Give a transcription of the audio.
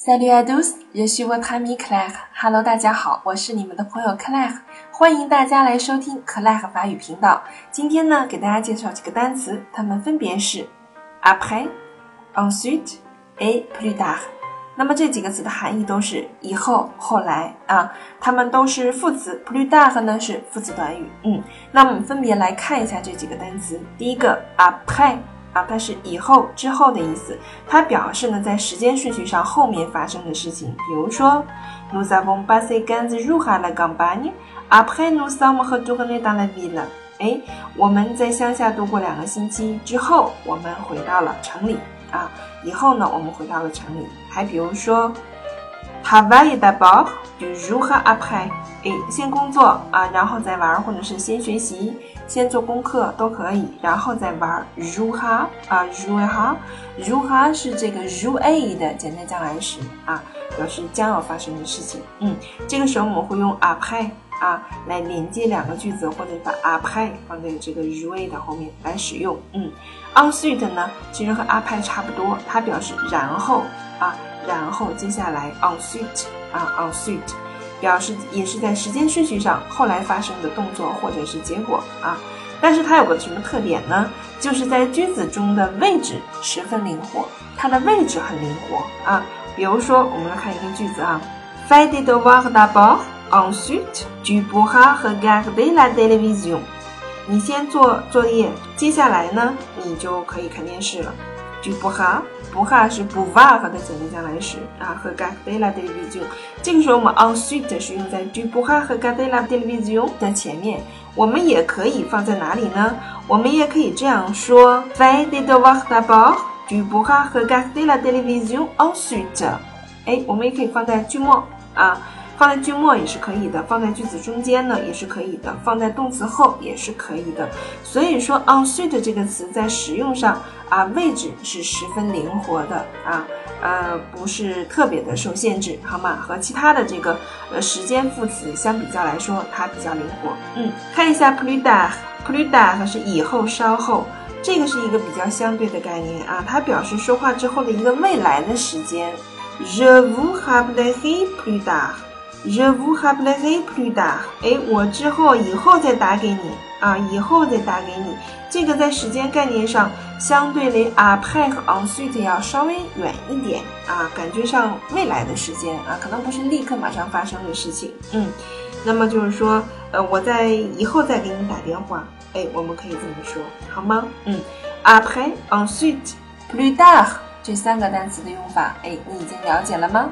Salut à tous, je suis votre ami Claire. Hello，大家好，我是你们的朋友 Claire，欢迎大家来收听 Claire 法语频道。今天呢，给大家介绍几个单词，它们分别是 après、ensuite et plus tard。那么这几个词的含义都是以后、后来啊，它们都是副词，plus tard 呢是副词短语。嗯，那我们分别来看一下这几个单词。第一个 après。啊，它是以后、之后的意思。它表示呢，在时间顺序上后面发生的事情。比如说，Nous avons passé quinze jours à la campagne. Après, nous sommes retournés dans la ville. 哎，我们在乡下度过两个星期之后，我们回到了城里。啊，以后呢，我们回到了城里。还比如说，Travailler d'abord, du jour après. 哎，先工作啊，然后再玩，或者是先学习。先做功课都可以，然后再玩。如何啊，如哈，如何是这个如 a 的简单将来时啊，表示将要发生的事情。嗯，这个时候我们会用 après 啊来连接两个句子，或者把 après 放在这个如 a 的后面来使用。嗯，ensuite 呢，其实和 après 差不多，它表示然后啊，然后接下来 ensuite 啊，ensuite。表示也是在时间顺序上后来发生的动作或者是结果啊，但是它有个什么特点呢？就是在句子中的位置十分灵活，它的位置很灵活啊。比如说，我们来看一个句子啊，Fais tes devoirs d'abord, ensuite tu pourras regarder la télévision。你先做作业，接下来呢，你就可以看电视了。Tu pourras。不哈是不哇和的简单将来时啊，和 garder la télévision。这个时候我们 ensuite 是用在 du 不哈和 garder la télévision 的前面。我们也可以放在哪里呢？我们也可以这样说：fais des devoirs d'abord, du 不哈和 garder la télévision ensuite。哎，我们也可以放在句末啊。放在句末也是可以的，放在句子中间呢也是可以的，放在动词后也是可以的。所以说，on suite 这个词在使用上啊，位置是十分灵活的啊，呃，不是特别的受限制，好吗？和其他的这个呃时间副词相比较来说，它比较灵活。嗯，看一下 plus tard，plus tard 是以后、稍后，这个是一个比较相对的概念啊，它表示说话之后的一个未来的时间。Je vous rappellerai plus tard。Je vous rappellerai plus tard。哎，我之后以后再打给你啊，以后再打给你。这个在时间概念上，相对于 après 和 ensuite 要稍微远一点啊，感觉上未来的时间啊，可能不是立刻马上发生的事情。嗯，那么就是说，呃，我在以后再给你打电话。哎，我们可以这么说，好吗？嗯，après ensuite plus tard 这三个单词的用法，哎，你已经了解了吗？